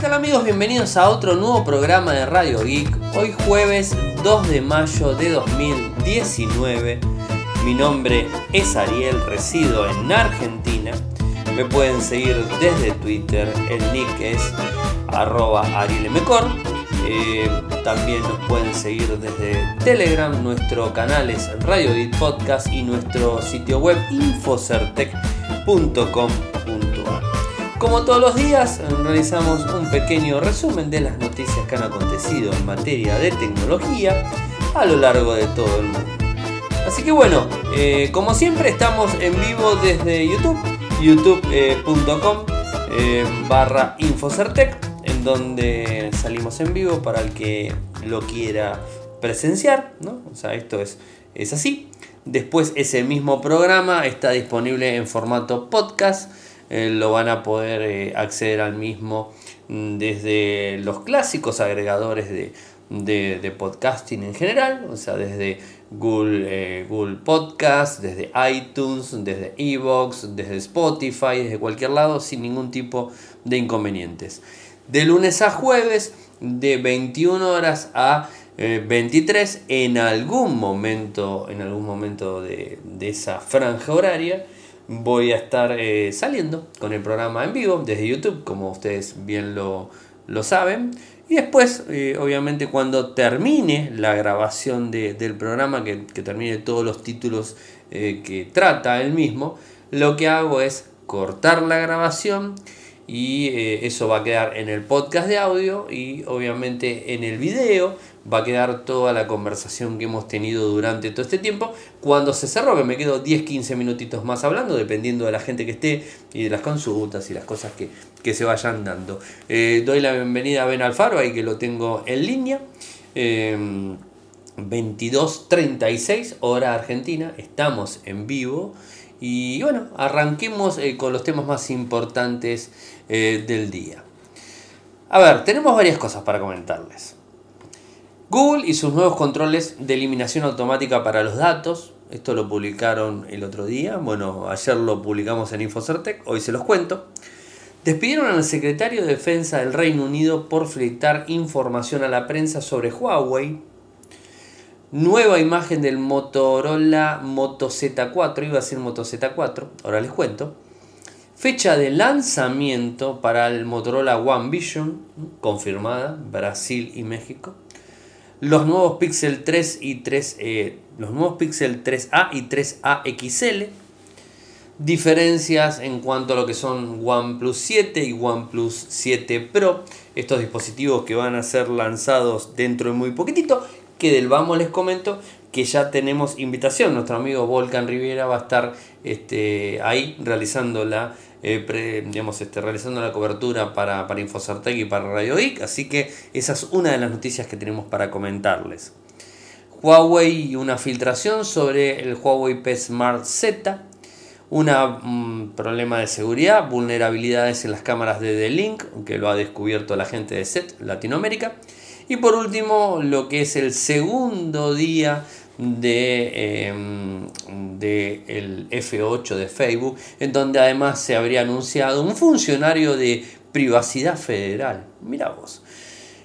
tal amigos? Bienvenidos a otro nuevo programa de Radio Geek. Hoy jueves 2 de mayo de 2019. Mi nombre es Ariel, resido en Argentina. Me pueden seguir desde Twitter, el nick es arroba arielmcor. Eh, también nos pueden seguir desde Telegram, nuestro canal es Radio Geek Podcast y nuestro sitio web infocertec.com como todos los días, realizamos un pequeño resumen de las noticias que han acontecido en materia de tecnología a lo largo de todo el mundo. Así que bueno, eh, como siempre estamos en vivo desde YouTube, youtube.com eh, en donde salimos en vivo para el que lo quiera presenciar, ¿no? O sea, esto es, es así. Después ese mismo programa está disponible en formato podcast eh, lo van a poder eh, acceder al mismo mm, desde los clásicos agregadores de, podcasting en general, o sea, desde Google, eh, Google Podcast, desde iTunes, desde Evox, desde Spotify, desde cualquier lado, sin ningún tipo de inconvenientes. De lunes a jueves, de 21 horas a 23, en algún momento, en algún momento de, de esa franja horaria, voy a estar eh, saliendo con el programa en vivo desde YouTube, como ustedes bien lo, saben. Y después, eh, obviamente, cuando termine la grabación del programa, que, termine todos los títulos eh, que trata el mismo, lo que hago es cortar la grabación y eso va a quedar en el podcast de audio y obviamente en el video va a quedar toda la conversación que hemos tenido durante todo este tiempo. Cuando se cerró, que me quedo 10-15 minutitos más hablando, dependiendo de la gente que esté y de las consultas y las cosas que, se vayan dando. Eh, doy la bienvenida a Ben Alfaro, ahí que lo tengo en línea. 22.36 em, hora argentina, estamos en vivo. Y bueno, arranquemos eh, con los temas más importantes eh, del día. A ver, tenemos varias cosas para comentarles. Google y sus nuevos controles de eliminación automática para los datos. Esto lo publicaron el otro día. Bueno, ayer lo publicamos en Infocertec, hoy se los cuento. Despidieron al secretario de Defensa del Reino Unido por filtrar información a la prensa sobre Huawei. Nueva imagen del Motorola Moto Z4, iba a ser Moto Z4, ahora les cuento. Fecha de lanzamiento para el Motorola One Vision, confirmada, Brasil y México. Los nuevos Pixel 3 y 3, eh, Pixel 3A y 3A XL, diferencias en cuanto a lo que son OnePlus 7 y OnePlus 7 Pro, estos dispositivos que van a ser lanzados dentro de muy poquitito, que del vamos les comento que ya tenemos invitación, nuestro amigo Volcan Rivera va a estar este, ahí realizando la eh, digamos, este, realizando la cobertura para, para Infocertec y para Radio Geek, así que esa es una de las noticias que tenemos para comentarles. Huawei y una filtración sobre el Huawei P Smart Z, un problema de seguridad, vulnerabilidades en las cámaras de The-Link, que lo ha descubierto la gente de SET Latinoamérica, y por último lo que es el segundo día de, em, de el F8 de Facebook, en donde además se habría anunciado un funcionario de privacidad federal. Mira vos.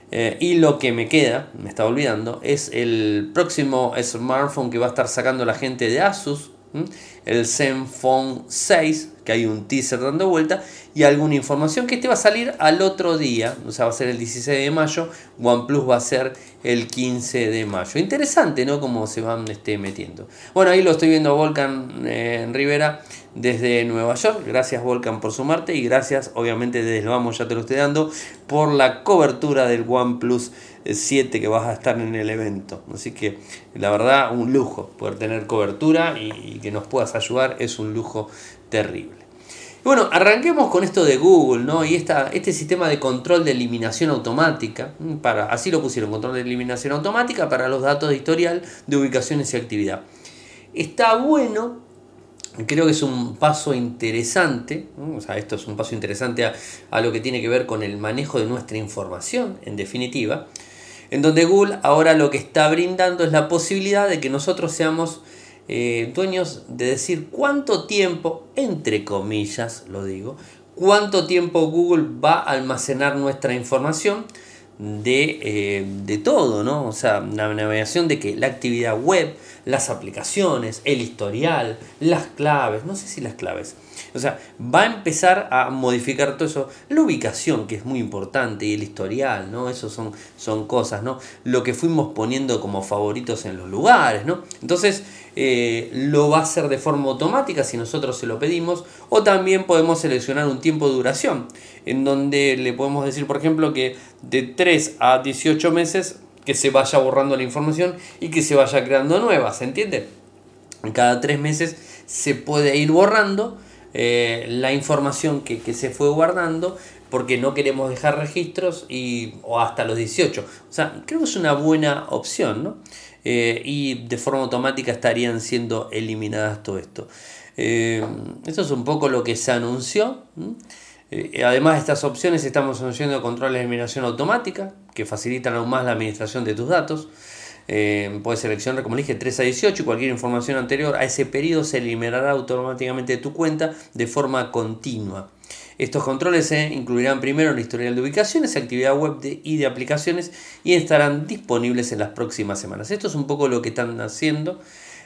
Eh, y lo que me queda, me estaba olvidando, es el próximo smartphone que va a estar sacando la gente de Asus, el Zenfone 6, que hay un teaser dando vuelta, y alguna información que este va a salir al otro día, o sea, va a ser el 16 de mayo, OnePlus va a ser el 15 de mayo. Interesante, ¿no? Cómo se van este, metiendo. Bueno, ahí lo estoy viendo a Volcan en Rivera desde Nueva York. Gracias Volcan por sumarte y gracias obviamente desde el vamos ya te lo estoy dando por la cobertura del OnePlus 7 que vas a estar en el evento. Así que la verdad un lujo poder tener cobertura y, que nos puedas ayudar es un lujo terrible. Bueno, arranquemos con esto de Google, ¿no? Y esta, este sistema de control de eliminación automática, para, así lo pusieron, control de eliminación automática para los datos de historial de ubicaciones y actividad. Está bueno creo que es un paso interesante, o sea, esto es un paso interesante a, lo que tiene que ver con el manejo de nuestra información, en definitiva, en donde Google ahora lo que está brindando es la posibilidad de que nosotros seamos eh, dueños de decir cuánto tiempo, entre comillas lo digo, cuánto tiempo Google va a almacenar nuestra información de, eh, de todo, ¿no? O sea, la navegación de que la actividad web, las aplicaciones, el historial, las claves, no sé si las claves. O sea, va a empezar a modificar todo eso. La ubicación, que es muy importante, y el historial, ¿no? Eso son, son cosas, ¿no? Lo que fuimos poniendo como favoritos en los lugares, ¿no? Entonces, eh, lo va a hacer de forma automática si nosotros se lo pedimos. O también podemos seleccionar un tiempo de duración, en donde le podemos decir, por ejemplo, que de 3 a 18 meses que se vaya borrando la información y que se vaya creando nuevas, ¿se entiende? Cada 3 meses se puede ir borrando eh, la información que, se fue guardando porque no queremos dejar registros y, o hasta los 18. O sea, creo que es una buena opción, ¿no? Eh, y de forma automática estarían siendo eliminadas todo esto. Eh, esto es un poco lo que se anunció. Además de estas opciones estamos anunciando control de eliminación automática que facilitan aún más la administración de tus datos. Eh, puedes seleccionar, como dije, 3 a 18 y cualquier información anterior a ese periodo se eliminará automáticamente de tu cuenta de forma continua. Estos controles se incluirán primero en el historial de ubicaciones, actividad web y de aplicaciones y estarán disponibles en las próximas semanas. Esto es un poco lo que están haciendo.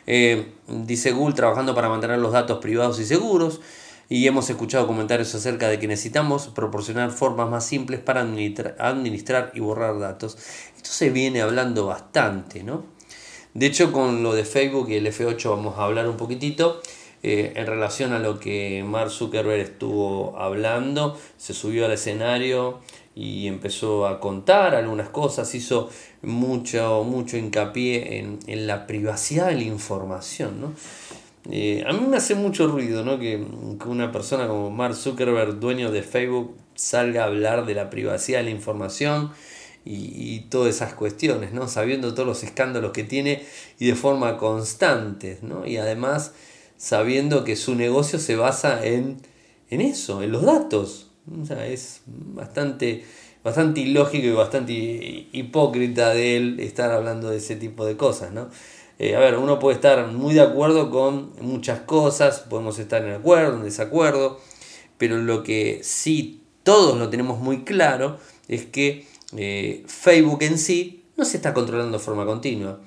Eh, dice Google trabajando para mantener los datos privados y seguros y hemos escuchado comentarios acerca de que necesitamos proporcionar formas más simples para administrar y borrar datos. Esto se viene hablando bastante, ¿no? De hecho, con lo de Facebook y el F8 vamos a hablar un poquitito. Eh, en relación a lo que Mark Zuckerberg estuvo hablando, se subió al escenario y empezó a contar algunas cosas, hizo mucho, mucho hincapié en, en la privacidad de la información. ¿no? Eh, a mí me hace mucho ruido ¿no? que, una persona como Mark Zuckerberg, dueño de Facebook, salga a hablar de la privacidad de la información y, todas esas cuestiones, ¿no? sabiendo todos los escándalos que tiene y de forma constante. ¿no? Y además sabiendo que su negocio se basa en, en eso, en los datos. O sea, es bastante, bastante ilógico y bastante hipócrita de él estar hablando de ese tipo de cosas. ¿no? Eh, a ver, uno puede estar muy de acuerdo con muchas cosas, podemos estar en acuerdo, en desacuerdo, pero lo que sí todos lo tenemos muy claro es que eh, Facebook en sí no se está controlando de forma continua.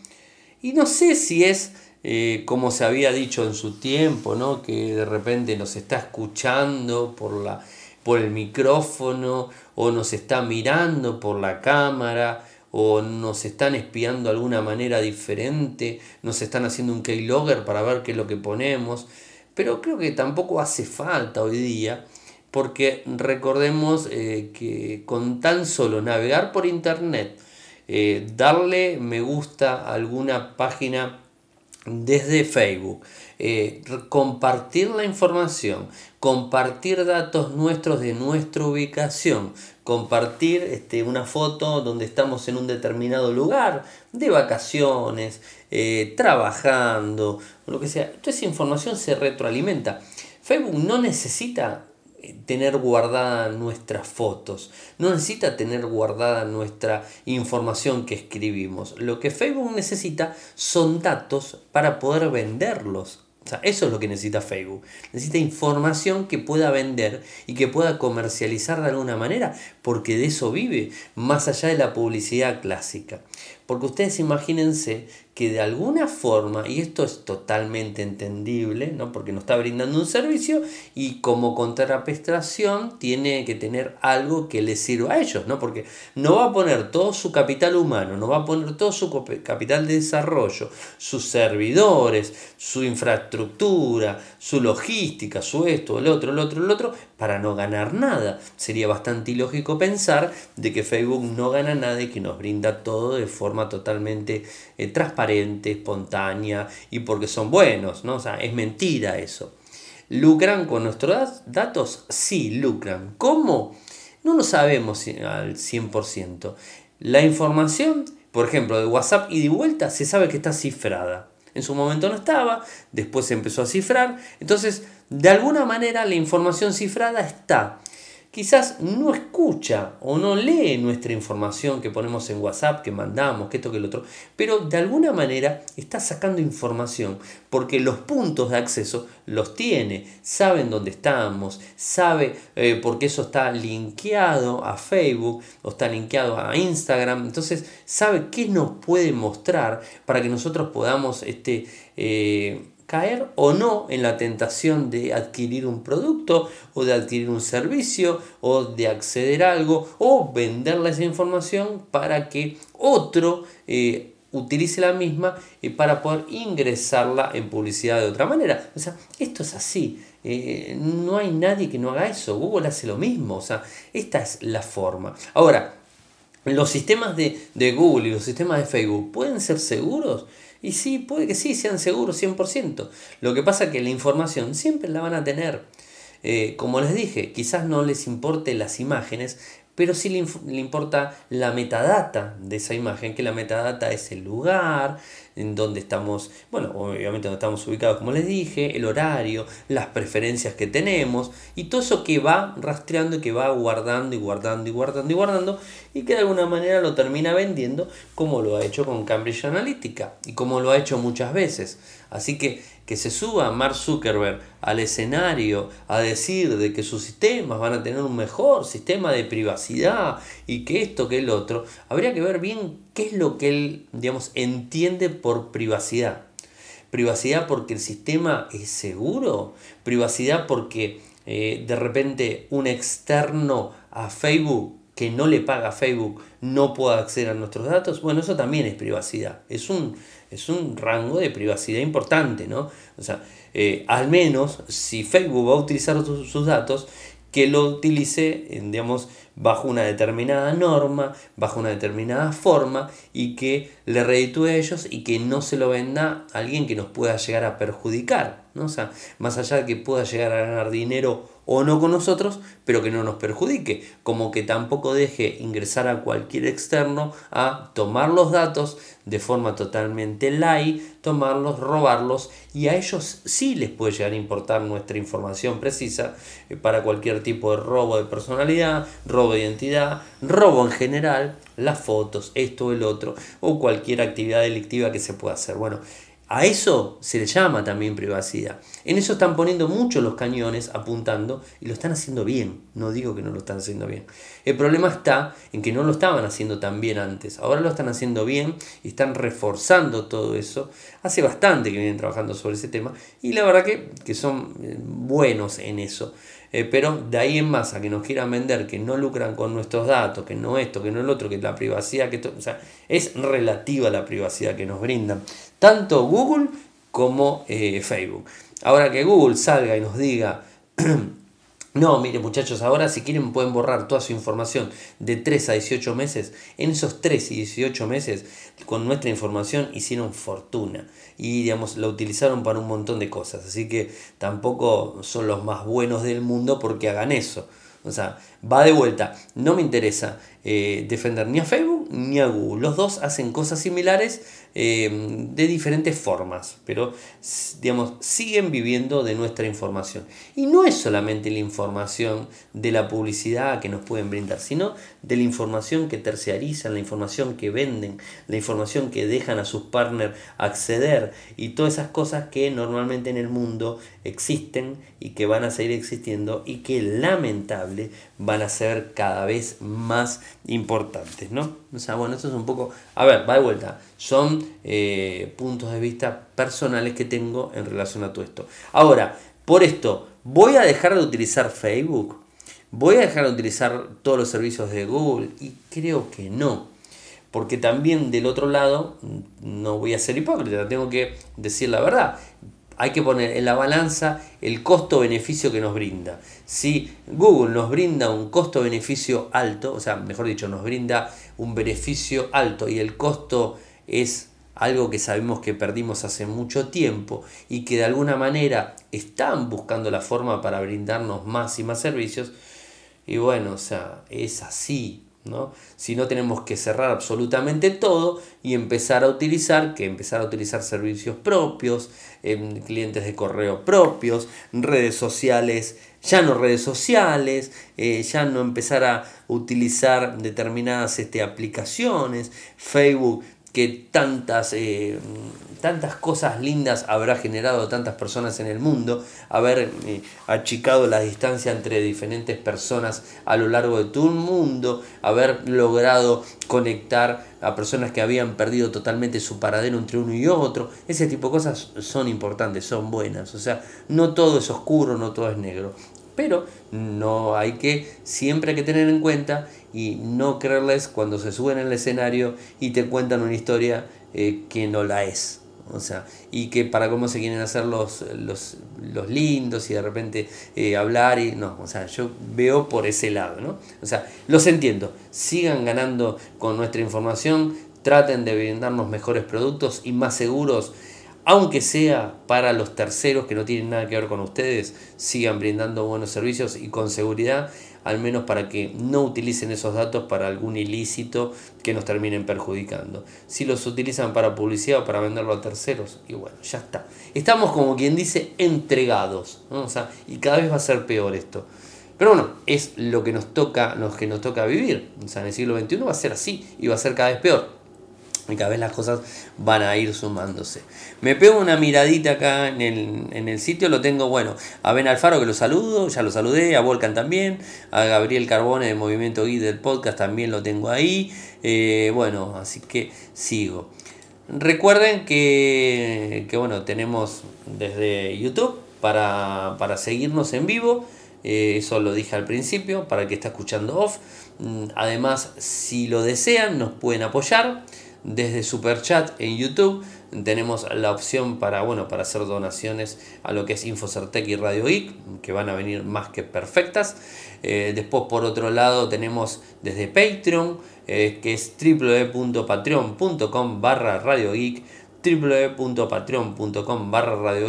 Y no sé si es eh, como se había dicho en su tiempo, ¿no? que de repente nos está escuchando por, la, por el micrófono o nos está mirando por la cámara o nos están espiando de alguna manera diferente, nos están haciendo un keylogger para ver qué es lo que ponemos, pero creo que tampoco hace falta hoy día, porque recordemos eh, que con tan solo navegar por internet, eh, darle me gusta a alguna página desde Facebook, eh, compartir la información, compartir datos nuestros de nuestra ubicación, compartir este, una foto donde estamos en un determinado lugar, de vacaciones, eh, trabajando, lo que sea. Toda esa información se retroalimenta. Facebook no necesita eh, tener guardada nuestras fotos, no necesita tener guardada nuestra información que escribimos. Lo que Facebook necesita son datos para poder venderlos o sea, eso es lo que necesita Facebook. Necesita información que pueda vender y que pueda comercializar de alguna manera, porque de eso vive, más allá de la publicidad clásica. Porque ustedes imagínense que de alguna forma, y esto es totalmente entendible, ¿no? porque nos está brindando un servicio y como contraprestación tiene que tener algo que le sirva a ellos, ¿no? porque no va a poner todo su capital humano, no va a poner todo su capital de desarrollo, sus servidores, su infraestructura, su logística, su esto, el otro, el otro, el otro, para no ganar nada. Sería bastante ilógico pensar de que Facebook no gana nada y que nos brinda todo de forma totalmente eh, transparente, espontánea y porque son buenos, ¿no? O sea, es mentira eso. ¿Lucran con nuestros datos? Sí, lucran. ¿Cómo? No lo sabemos al 100%. La información, por ejemplo, de WhatsApp y de vuelta, se sabe que está cifrada. En su momento no estaba, después se empezó a cifrar. Entonces, de alguna manera la información cifrada está. quizás no escucha o no lee nuestra información que ponemos en WhatsApp, que mandamos, que esto, que el otro, pero de alguna manera está sacando información porque los puntos de acceso los tiene, saben dónde estamos, sabe eh, porque eso está linkeado a Facebook o está linkeado a Instagram, entonces sabe qué nos puede mostrar para que nosotros podamos este, eh, caer o no en la tentación de adquirir un producto o de adquirir un servicio o de acceder a algo o venderle esa información para que otro eh, utilice la misma eh, para poder ingresarla en publicidad de otra manera. O sea, esto es así. Eh, no hay nadie que no haga eso. Google hace lo mismo. O sea, esta es la forma. Ahora, los sistemas de, de Google y los sistemas de Facebook pueden ser seguros. Y sí, puede que sí, sean seguros 100%. Lo que pasa es que la información siempre la van a tener. Eh, como les dije, quizás no les importe las imágenes, pero sí le, importa la metadata de esa imagen, que la metadata es el lugar en donde estamos, bueno, obviamente donde estamos ubicados, como les dije, el horario, las preferencias que tenemos y todo eso que va rastreando y que va guardando y guardando y guardando y guardando y que de alguna manera lo termina vendiendo como lo ha hecho con Cambridge Analytica y como lo ha hecho muchas veces. Así que que se suba Mark Zuckerberg al escenario a decir de que sus sistemas van a tener un mejor sistema de privacidad y que esto, que el otro, habría que ver bien qué es lo que él, digamos, entiende por privacidad. Privacidad porque el sistema es seguro, privacidad porque eh, de repente un externo a Facebook que no le paga Facebook no pueda acceder a nuestros datos, bueno, eso también es privacidad. Es un, es un rango de privacidad importante, ¿no? O sea, eh, al menos si Facebook va a utilizar sus datos, que lo utilice, digamos, bajo una determinada norma, bajo una determinada forma y que le reditúe a ellos y que no se lo venda a alguien que nos pueda llegar a perjudicar, ¿no? O sea, más allá de que pueda llegar a ganar dinero o no con nosotros, pero que no nos perjudique, como que tampoco deje ingresar a cualquier externo a tomar los datos de forma totalmente light, tomarlos, robarlos y a ellos sí les puede llegar a importar nuestra información precisa eh, para cualquier tipo de robo de personalidad, robo de identidad, robo en general, las fotos, esto, el otro o cualquier actividad delictiva que se pueda hacer. Bueno, a eso se le llama también privacidad. En eso están poniendo mucho los cañones apuntando y lo están haciendo bien. No digo que no lo están haciendo bien. El problema está en que no lo estaban haciendo tan bien antes. Ahora lo están haciendo bien y están reforzando todo eso. Hace bastante que vienen trabajando sobre ese tema y la verdad que, que son eh, buenos en eso. Pero de ahí en más a que nos quieran vender que no lucran con nuestros datos, que no esto, que no el otro, que la privacidad, que o sea, es relativa la privacidad que nos brindan tanto Google como eh, Facebook. Ahora que Google salga y nos diga, no, mire muchachos, ahora si quieren pueden borrar toda su información de 3 a 18 meses, en esos 3 y 18 meses con nuestra información hicieron fortuna y digamos la utilizaron para un montón de cosas, así que tampoco son los más buenos del mundo porque hagan eso. O sea, va de vuelta. No me interesa eh, defender ni a Facebook Google. Los dos hacen cosas similares eh, de diferentes formas, pero digamos, siguen viviendo de nuestra información. Y no es solamente la información de la publicidad que nos pueden brindar, sino de la información que terciarizan, la información que venden, la información que dejan a sus partners acceder y todas esas cosas que normalmente en el mundo existen y que van a seguir existiendo y que lamentable van a ser cada vez más importantes, ¿no? O sea, bueno, esto es un poco, a ver, va de vuelta, son eh, puntos de vista personales que tengo en relación a todo esto. Ahora, por esto, ¿voy a dejar de utilizar Facebook? ¿Voy a dejar de utilizar todos los servicios de Google? Y creo que no. Porque también del otro lado, no voy a ser hipócrita, tengo que decir la verdad hay que poner en la balanza el costo-beneficio que nos brinda. Si Google nos brinda un costo-beneficio alto, o sea, mejor dicho, nos brinda un beneficio alto y el costo es algo que sabemos que perdimos hace mucho tiempo y que de alguna manera están buscando la forma para brindarnos más y más servicios, y bueno, o sea, es así. ¿no? Si no tenemos que cerrar absolutamente todo y empezar a utilizar, que empezar a utilizar servicios propios, em, clientes de correo propios, redes sociales, ya no redes sociales, eh, ya no empezar a utilizar determinadas este, aplicaciones, Facebook que tantas, eh, tantas cosas lindas habrá generado tantas personas en el mundo, haber eh, achicado la distancia entre diferentes personas a lo largo de todo el mundo, haber logrado conectar a personas que habían perdido totalmente su paradero entre uno y otro, ese tipo de cosas son importantes, son buenas, o sea, no todo es oscuro, no todo es negro. Pero no hay que, siempre hay que tener en cuenta y no creerles cuando se suben al escenario y te cuentan una historia eh, que no la es. O sea, y que para cómo se quieren hacer los, los, lindos y de repente eh, hablar y no, o sea, yo veo por ese lado, ¿no? O sea, los entiendo, sigan ganando con nuestra información, traten de brindarnos mejores productos y más seguros aunque sea para los terceros que no tienen nada que ver con ustedes, sigan brindando buenos servicios y con seguridad, al menos para que no utilicen esos datos para algún ilícito que nos terminen perjudicando. Si los utilizan para publicidad o para venderlo a terceros, y bueno, ya está. Estamos como quien dice entregados, o sea, y cada vez va a ser peor esto. Pero bueno, es lo que nos toca, lo que nos toca vivir. O sea, en el siglo XXI va a ser así y va a ser cada vez peor y cada vez las cosas van a ir sumándose. Me pego una miradita acá en el, sitio, lo tengo, bueno, a Ben Alfaro que lo saludo, ya lo saludé, a Volcan también, a Gabriel Carbone de Movimiento Guide del podcast también lo tengo ahí, eh, bueno, así que sigo. Recuerden que, bueno, tenemos desde YouTube para, seguirnos en vivo, eh, eso lo dije al principio, para el que está escuchando off. Mm, además, si lo desean, nos pueden apoyar desde Super Chat en YouTube tenemos la opción para, bueno, para hacer donaciones a lo que es Infocertec y Radio Geek, que van a venir más que perfectas. Eh, después, por otro lado, tenemos desde Patreon, eh, que es www.patreon.com barra Radio www.patreon.com barra Radio.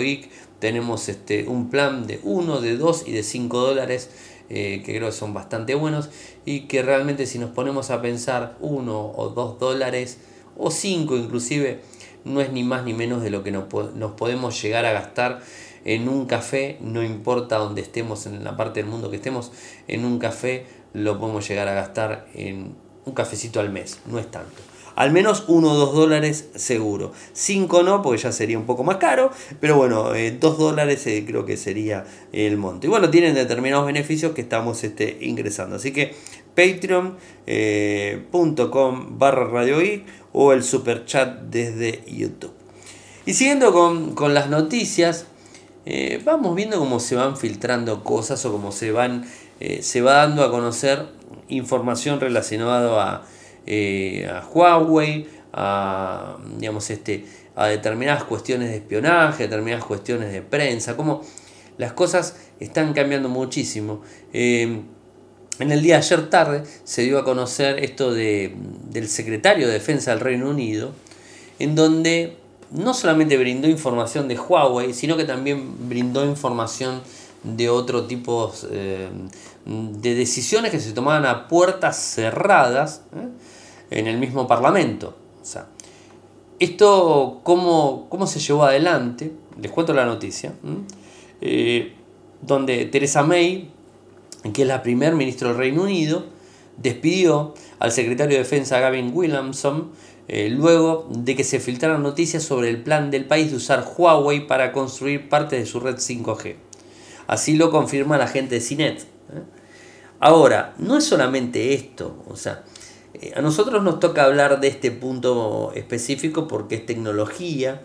Tenemos este, un plan de 1, de 2 y de 5 dólares. Eh, que creo que son bastante buenos y que realmente si nos ponemos a pensar 1 o 2 dólares o 5 inclusive, no es ni más ni menos de lo que nos, podemos llegar a gastar en un café, no importa donde estemos, en la parte del mundo que estemos, en un café lo podemos llegar a gastar en un cafecito al mes, no es tanto. Al menos 1 o 2 dólares seguro. 5 no, porque ya sería un poco más caro. Pero bueno, 2 eh, dólares eh, creo que sería el monto. Y bueno, tienen determinados beneficios que estamos este, ingresando. Así que patreon.com eh, barra radio o el super chat desde YouTube. Y siguiendo con, las noticias, eh, vamos viendo cómo se van filtrando cosas o cómo se, van, eh, se va dando a conocer información relacionada a, eh, a Huawei, a, digamos, este, a determinadas cuestiones de espionaje, determinadas cuestiones de prensa, como las cosas están cambiando muchísimo. En el día de ayer tarde se dio a conocer esto de, del secretario de Defensa del Reino Unido, en donde no solamente brindó información de Huawei, sino que también brindó información de otro tipo eh, de decisiones que se tomaban a puertas cerradas ¿eh? en el mismo Parlamento. O sea, esto, ¿cómo, ¿cómo, se llevó adelante? Les cuento la noticia. Eh, donde Teresa May que es la primer ministro del Reino Unido, despidió al secretario de Defensa Gavin Williamson eh, luego de que se filtraran noticias sobre el plan del país de usar Huawei para construir parte de su red 5G. Así lo confirma la gente de CINET. ¿eh? Ahora, no es solamente esto, o sea, eh, a nosotros nos toca hablar de este punto específico porque es tecnología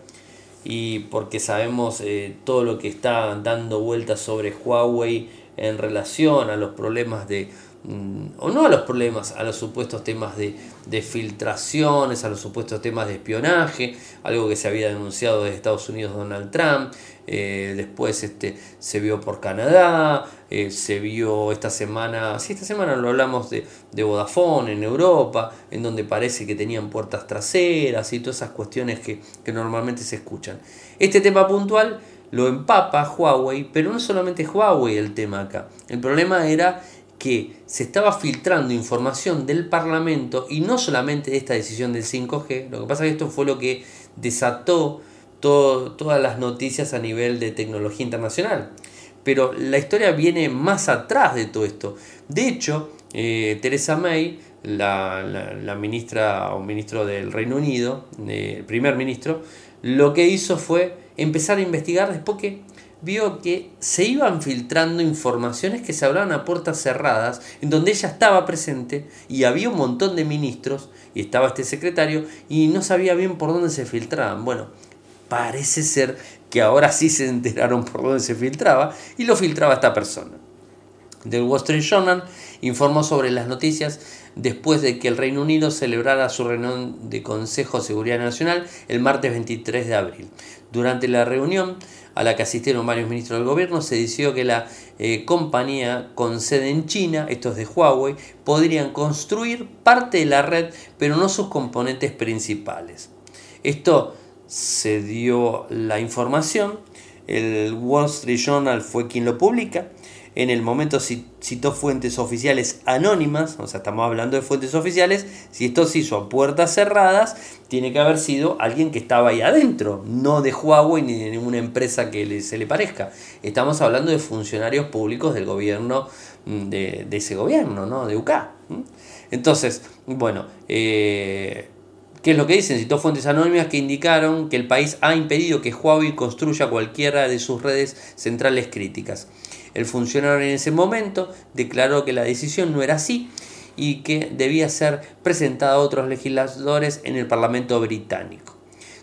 y porque sabemos todo lo que está dando vueltas sobre Huawei en relación a los problemas de, mm, o no a los problemas, a los supuestos temas de, filtraciones, a los supuestos temas de espionaje, algo que se había denunciado desde Estados Unidos Donald Trump, eh, después este, se vio por Canadá, eh, se vio esta semana, sí, esta semana lo hablamos de, de Vodafone en Europa, en donde parece que tenían puertas traseras y todas esas cuestiones que, que normalmente se escuchan. Este tema puntual lo empapa Huawei, pero no solamente Huawei el tema acá. El problema era que se estaba filtrando información del Parlamento y no solamente esta decisión del 5G, lo que pasa es que esto fue lo que desató todas las noticias a nivel de tecnología internacional. Pero la historia viene más atrás de todo esto. De hecho, eh, Theresa May, la, ministra o ministro del Reino Unido, el primer ministro, lo que hizo fue empezar a investigar después que vio que se iban filtrando informaciones que se hablaban a puertas cerradas, en donde ella estaba presente y había un montón de ministros y estaba este secretario y no sabía bien por dónde se filtraban. Bueno, parece ser que ahora sí se enteraron por dónde se filtraba y lo filtraba esta persona. Del Wall Street Journal informó sobre las noticias después de que el Reino Unido celebrara su reunión de Consejo de Seguridad Nacional el martes 23 de abril. Durante la reunión, a la que asistieron varios ministros del gobierno, se decidió que la eh, compañía con sede en China, estos de Huawei, podrían construir parte de la red, pero no sus componentes principales. Esto se dio la información, el Wall Street Journal fue quien lo publica, en el momento citó fuentes oficiales anónimas, o sea, estamos hablando de fuentes oficiales, si esto se hizo a puertas cerradas, tiene que haber sido alguien que estaba ahí adentro, no de Huawei ni de ninguna empresa que se le parezca. Estamos hablando de funcionarios públicos del gobierno, mm, de, ese gobierno, ¿no? de UK. Entonces, bueno, eh, ¿Qué es lo que dicen? Citó fuentes anónimas que indicaron que el país ha impedido que Huawei construya cualquiera de sus redes centrales críticas. El funcionario en ese momento declaró que la decisión no era así y que debía ser presentada a otros legisladores en el Parlamento británico.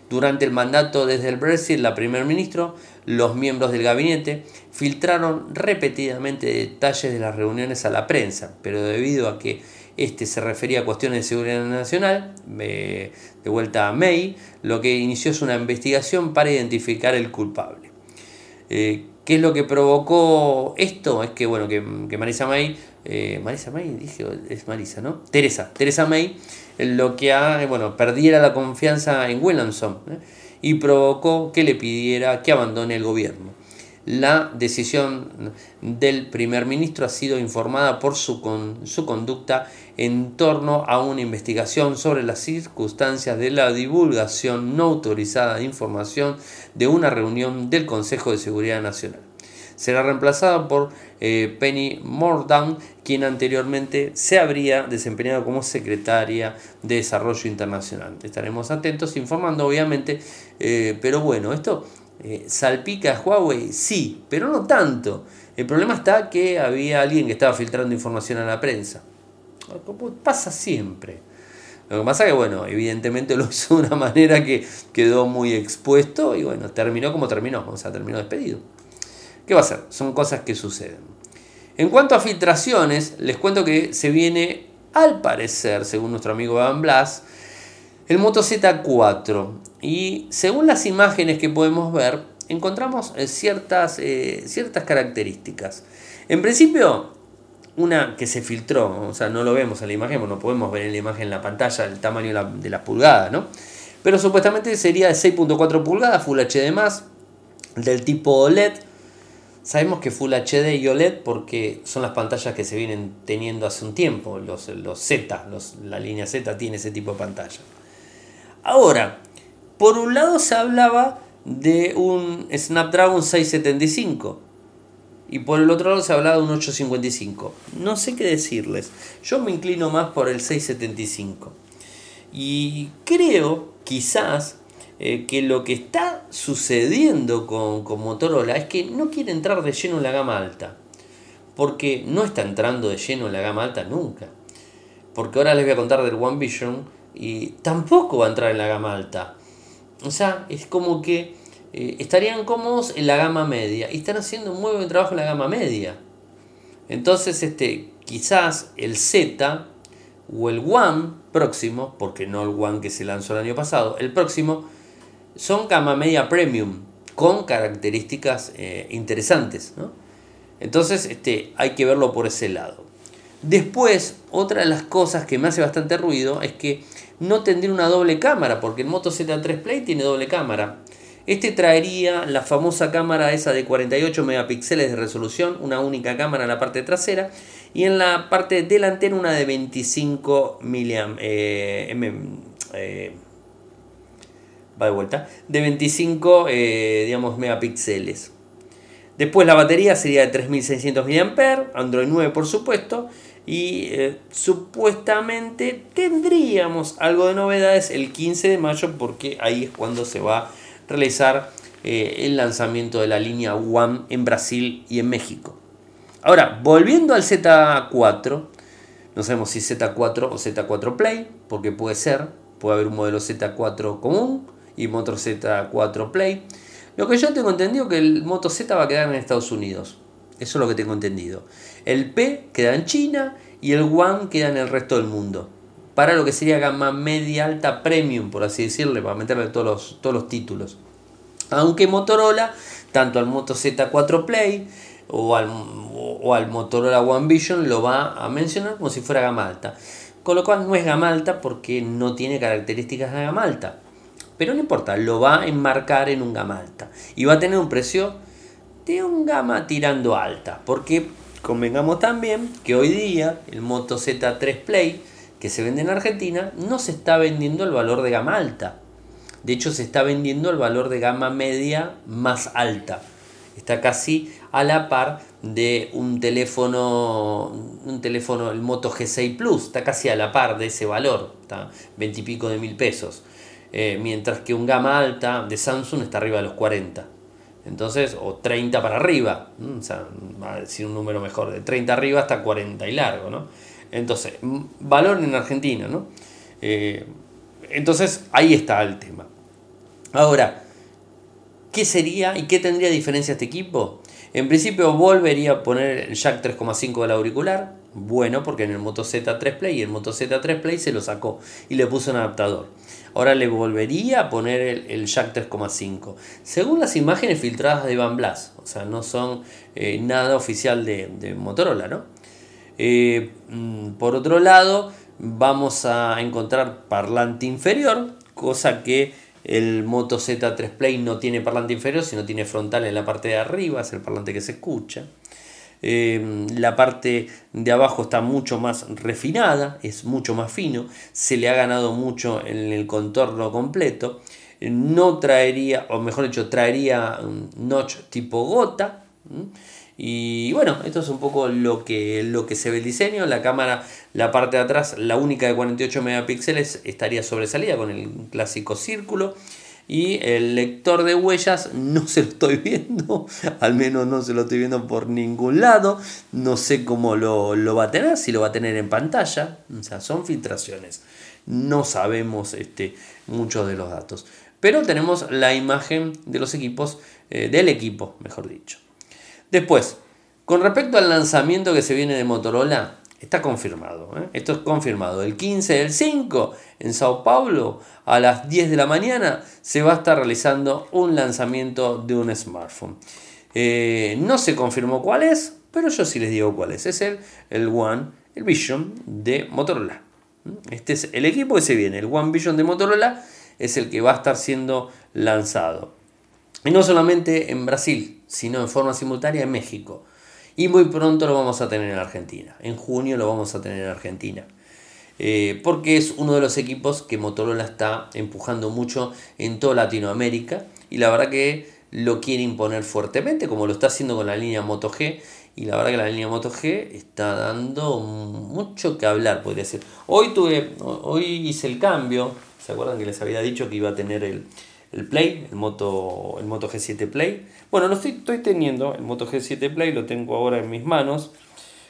Durante el mandato desde el Brexit, la primer ministro, los miembros del gabinete filtraron repetidamente detalles de las reuniones a la prensa, pero debido a que este se refería a cuestiones de seguridad nacional, de vuelta a May, lo que inició es una investigación para identificar el culpable. Eh, ¿Qué es lo que provocó esto? Es que, bueno, que, Marisa May, eh, Marisa May, dije, es Marisa, ¿no? Teresa, Teresa May, lo que ha, bueno, perdiera la confianza en Williamson ¿eh? y provocó que le pidiera que abandone el gobierno. La decisión del primer ministro ha sido informada por su, con, su conducta en torno a una investigación sobre las circunstancias de la divulgación no autorizada de información de una reunión del Consejo de Seguridad Nacional. Será reemplazada por eh, Penny Mordaunt, quien anteriormente se habría desempeñado como secretaria de Desarrollo Internacional. Estaremos atentos informando, obviamente, eh, pero bueno, esto eh, ¿Salpica a Huawei? Sí, pero no tanto. El problema está que había alguien que estaba filtrando información a la prensa. Pasa siempre. Lo que pasa que, bueno, evidentemente lo hizo de una manera que quedó muy expuesto y, bueno, terminó como terminó, o sea, terminó despedido. ¿Qué va a ser? Son cosas que suceden. En cuanto a filtraciones, les cuento que se viene, al parecer, según nuestro amigo Van Blas, el Moto Z4. Y según las imágenes que podemos ver, encontramos eh, ciertas, eh, ciertas características. En principio, una que se filtró, o sea, no lo vemos en la imagen, no podemos ver en la imagen en la pantalla el tamaño de la, pulgada, ¿no? Pero supuestamente sería de 6.4 pulgadas, Full HD+, del tipo OLED. Sabemos que Full HD y OLED porque son las pantallas que se vienen teniendo hace un tiempo, los, los Z, la línea Z tiene ese tipo de pantalla. Ahora, por un lado se hablaba de un Snapdragon 675 y por el otro lado se hablaba de un 855. No sé qué decirles. Yo me inclino más por el 675. Y creo, quizás, eh, que lo que está sucediendo con, con, Motorola es que no quiere entrar de lleno en la gama alta. Porque no está entrando de lleno en la gama alta nunca. Porque ahora les voy a contar del One Vision y tampoco va a entrar en la gama alta. O sea, es como que eh, estarían cómodos en la gama media y están haciendo un muy buen trabajo en la gama media. Entonces, este, quizás el Z o el One próximo, porque no el One que se lanzó el año pasado, el próximo, son gama media premium con características eh, interesantes. Entonces, este, hay que verlo por ese lado. Después, otra de las cosas que me hace bastante ruido es que no tendría una doble cámara, porque el Moto Z3 Play tiene doble cámara. Este traería la famosa cámara esa de 48 megapíxeles de resolución, una única cámara en la parte trasera, y en la parte delantera una de 25 miliam, eh, eh, va de vuelta, de 25 eh, digamos, megapíxeles. Después la batería sería de 3600 mAh, Android 9 por supuesto, y supuestamente tendríamos algo de novedades el 15 de mayo porque ahí es cuando se va realizar eh, el lanzamiento de la línea One en Brasil y en México. Ahora, volviendo al Z4, no sabemos si Z4 o Z4 Play, porque puede ser, puede haber un modelo Z4 común y otro Z4 Play. Lo que yo tengo entendido es que el Moto Z va a quedar en Estados Unidos. Eso es lo que tengo entendido. El P queda en China y el One queda en el resto del mundo. Para lo que sería gama media alta premium, por así decirle, para meterle todos los, todos los títulos. Aunque Motorola, tanto al Moto Z4 Play o al, o al Motorola One Vision, lo va a mencionar como si fuera gama alta. Con lo cual no es gama alta porque no tiene características de gama alta. Pero no importa, lo va a enmarcar en un gama alta. Y va a tener un precio de un gama tirando alta. Porque convengamos también que hoy día el Moto Z3 Play que se vende en Argentina no se está vendiendo el valor de gama alta. De hecho, se está vendiendo el valor de gama media más alta. Está casi a la par de un teléfono, un teléfono, el Moto G6 Plus, está casi a la par de ese valor, está 20 y pico de mil pesos. Eh, mientras que un gama alta de Samsung está arriba de los 40. Entonces, o 30 para arriba, o sea, va a decir un número mejor, de 30 arriba hasta 40 y largo, ¿no? Entonces, valor en Argentina, ¿no? Eh, entonces, ahí está el tema. Ahora, ¿qué sería y qué tendría diferencia este equipo? En principio volvería a poner el jack 3,5 del auricular, bueno, porque en el Moto Z3 Play y el Moto Z3 Play se lo sacó y le puso un adaptador. Ahora le volvería a poner el, jack 3,5. Según las imágenes filtradas de Van Blas, o sea, no son eh, nada oficial de, Motorola, ¿no? Eh, mm, por otro lado, vamos a encontrar parlante inferior, cosa que el Moto Z3 Play no tiene parlante inferior, sino tiene frontal en la parte de arriba, es el parlante que se escucha. Eh, la parte de abajo está mucho más refinada, es mucho más fino, se le ha ganado mucho en el contorno completo. No traería, o mejor dicho, traería un notch tipo gota. Y bueno, esto es un poco lo que, lo que se ve el diseño. La cámara, la parte de atrás, la única de 48 megapíxeles, estaría sobresalida con el clásico círculo. Y el lector de huellas no se lo estoy viendo, al menos no se lo estoy viendo por ningún lado. No sé cómo lo, lo va a tener, si lo va a tener en pantalla. O sea, son filtraciones. No sabemos este, muchos de los datos. Pero tenemos la imagen de los equipos, eh, del equipo, mejor dicho. Después, con respecto al lanzamiento que se viene de Motorola, está confirmado. ¿eh? Esto es confirmado. El 15 del 5 en Sao Paulo a las 10 de la mañana se va a estar realizando un lanzamiento de un smartphone. Eh, no se confirmó cuál es, pero yo sí les digo cuál es. Es el, el One, el Vision de Motorola. Este es el equipo que se viene. El One Vision de Motorola es el que va a estar siendo lanzado. Y no solamente en Brasil, sino en forma simultánea en México. Y muy pronto lo vamos a tener en Argentina. En junio lo vamos a tener en Argentina. Eh, porque es uno de los equipos que Motorola está empujando mucho en toda Latinoamérica. Y la verdad que lo quiere imponer fuertemente, como lo está haciendo con la línea Moto G. Y la verdad que la línea Moto G está dando mucho que hablar, podría ser. Hoy tuve, hoy hice el cambio. ¿Se acuerdan que les había dicho que iba a tener el, el Play, el Moto, el Moto G7 Play. Bueno, lo estoy, estoy teniendo, el Moto G7 Play lo tengo ahora en mis manos.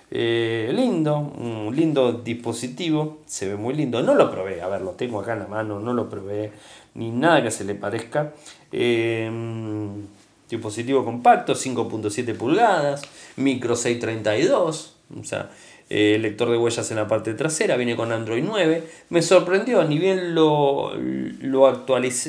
Eh, lindo, un lindo dispositivo, se ve muy lindo. No lo probé, a ver, lo tengo acá en la mano, no lo probé, ni nada que se le parezca. Eh, dispositivo compacto, 5.7 pulgadas, micro 632, o sea, eh, lector de huellas en la parte trasera, viene con Android 9. Me sorprendió, ni bien lo, lo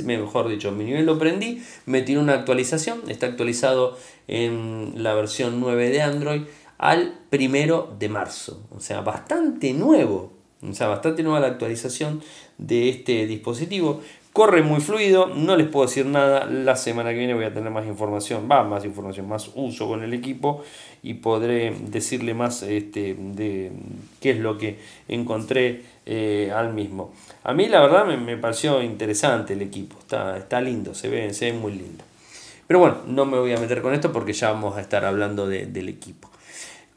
mejor dicho, mi nivel lo prendí, me tiró una actualización, está actualizado en la versión 9 de Android al primero de marzo, o sea, bastante nuevo, o sea, bastante nueva la actualización de este dispositivo Corre muy fluido, no les puedo decir nada. La semana que viene voy a tener más información, va más información, más uso con el equipo y podré decirle más este, de qué es lo que encontré eh, al mismo. A mí la verdad me, pareció interesante el equipo, está, está lindo, se ve, se ve muy lindo. Pero bueno, no me voy a meter con esto porque ya vamos a estar hablando del equipo.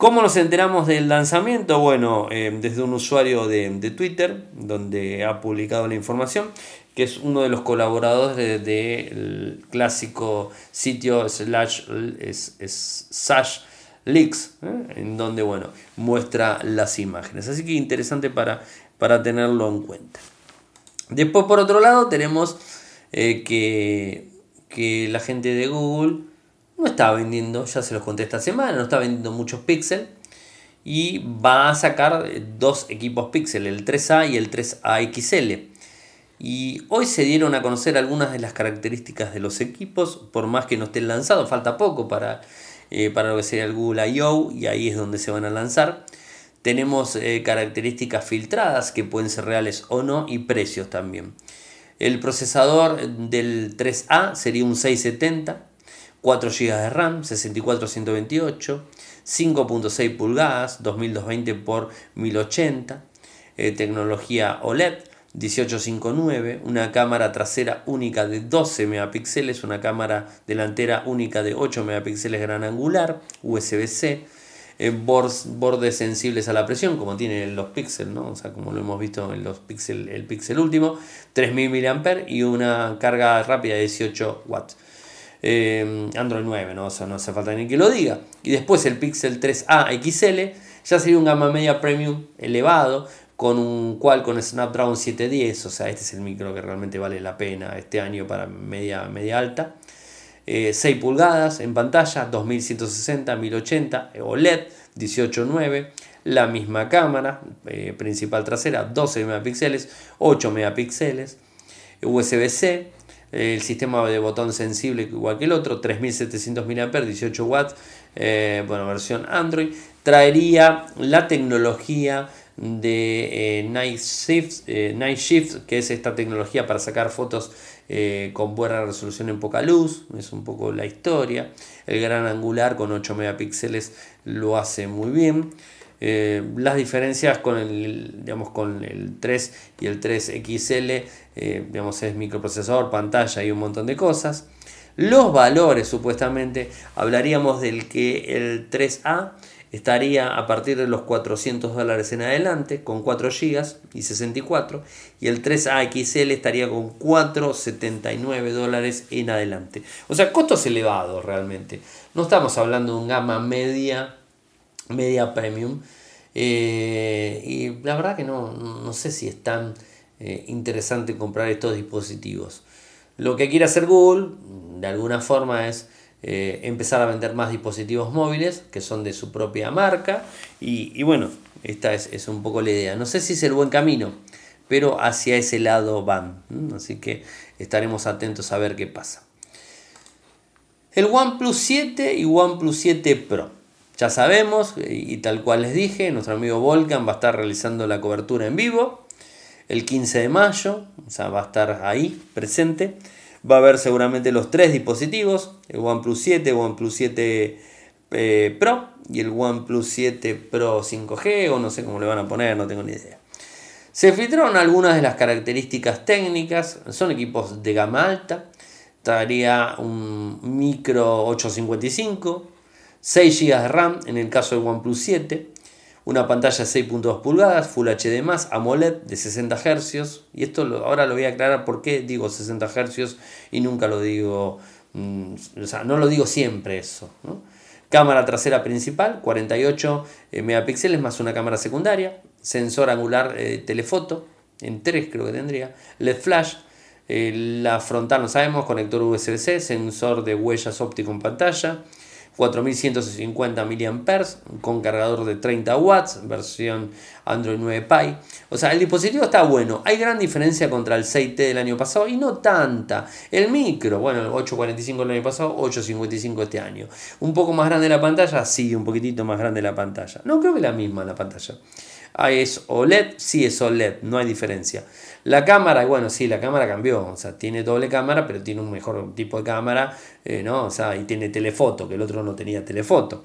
¿Cómo nos enteramos del lanzamiento? Bueno, eh, desde un usuario de, Twitter, donde ha publicado la información, que es uno de los colaboradores del clásico sitio slash Sash Leaks, ¿eh? en donde bueno, muestra las imágenes. Así que interesante para, para tenerlo en cuenta. Después, por otro lado, tenemos eh, que que la gente de Google no está vendiendo, ya se los conté esta semana, no está vendiendo muchos píxeles y va a sacar dos equipos Pixel, el 3A y el 3A XL. Y hoy se dieron a conocer algunas de las características de los equipos, por más que no estén lanzados, falta poco para, eh, para lo que sería el Google I.O. y ahí es donde se van a lanzar. Tenemos eh, características filtradas que pueden ser reales o no y precios también. El procesador del 3A sería un 670, 4 GB de RAM, 64-128, 5.6 pulgadas, 2220 x 1080, tecnología OLED, 1859, una cámara trasera única de 12 megapíxeles, una cámara delantera única de 8 megapíxeles gran angular, USB-C, eh, bordes, sensibles a la presión, como tienen los Pixel, ¿no? O como lo hemos visto en los Pixel, el Pixel último, 3000 mAh y una carga rápida de 18 watts. Eh, Android 9, ¿no? O sea, hace falta ni que lo diga. Y después el Pixel 3A XL ya sería un gama media premium elevado con un cual con Snapdragon 710, o sea, este es el micro que realmente vale la pena este año para media, alta. 6 eh, pulgadas en pantalla, 2160, 1080, OLED, 18.9, la misma cámara eh, principal trasera, 12 megapíxeles, 8 megapíxeles, USB-C, el sistema de botón sensible igual que el otro, 3700 mAh, 18 watts, eh, bueno, versión Android, traería la tecnología de Night, Shift, Night Shift, que es esta tecnología para sacar fotos eh, con buena resolución en poca luz, es un poco la historia. El gran angular con 8 megapíxeles lo hace muy bien. Eh, las diferencias con el, digamos, con el 3 y el 3XL, eh, digamos, es microprocesador, pantalla y un montón de cosas. Los valores, supuestamente, hablaríamos del que el 3A estaría a partir de los 400 dólares en adelante con 4 GB y 64 y el 3AXL estaría con 479 dólares en adelante. O sea, costos elevados realmente. No estamos hablando de un gama media, media premium. Eh, y la verdad que no, no sé si es tan eh, interesante comprar estos dispositivos. Lo que quiere hacer Google, de alguna forma, es eh, empezar a vender más dispositivos móviles que son de su propia marca. Y, bueno, esta es, un poco la idea. No sé si es el buen camino, pero hacia ese lado van. Así que estaremos atentos a ver qué pasa. El OnePlus 7 y OnePlus 7 Pro. Ya sabemos, y tal cual les dije, nuestro amigo Volcan va a estar realizando la cobertura en vivo el 15 de mayo, o sea, va a estar ahí presente. Va a haber seguramente los tres dispositivos, el OnePlus 7, OnePlus 7 eh, Pro y el OnePlus 7 Pro 5G o no sé cómo le van a poner, no tengo ni idea. Se filtraron algunas de las características técnicas, son equipos de gama alta, traería un micro 855, 6 GB de RAM en el caso del OnePlus 7, una pantalla 6.2 pulgadas, Full HD+, AMOLED de 60 Hz. Y esto ahora lo voy a aclarar por qué digo 60 Hz y nunca lo digo, mm, o sea, no lo digo siempre eso. Cámara trasera principal, 48 eh, megapíxeles más una cámara secundaria. Sensor angular eh, telefoto, en 3 creo que tendría. LED flash. Eh, la frontal no sabemos, conector USB-C, sensor de huellas óptico en pantalla. 4150 mAh con cargador de 30 watts, versión Android 9 Pie. O sea, el dispositivo está bueno. Hay gran diferencia contra el 6T del año pasado y no tanta. El micro, bueno, el 845 el año pasado, 855 este año. Un poco más grande la pantalla, sí, un poquitito más grande la pantalla. No creo que la misma la pantalla. Ah, ¿es OLED? Sí, es OLED, no hay diferencia. La cámara, bueno, sí, la cámara cambió, o sea, tiene doble cámara, pero tiene un mejor tipo de cámara, eh, ¿no? O sea, y tiene telefoto, que el otro no tenía telefoto.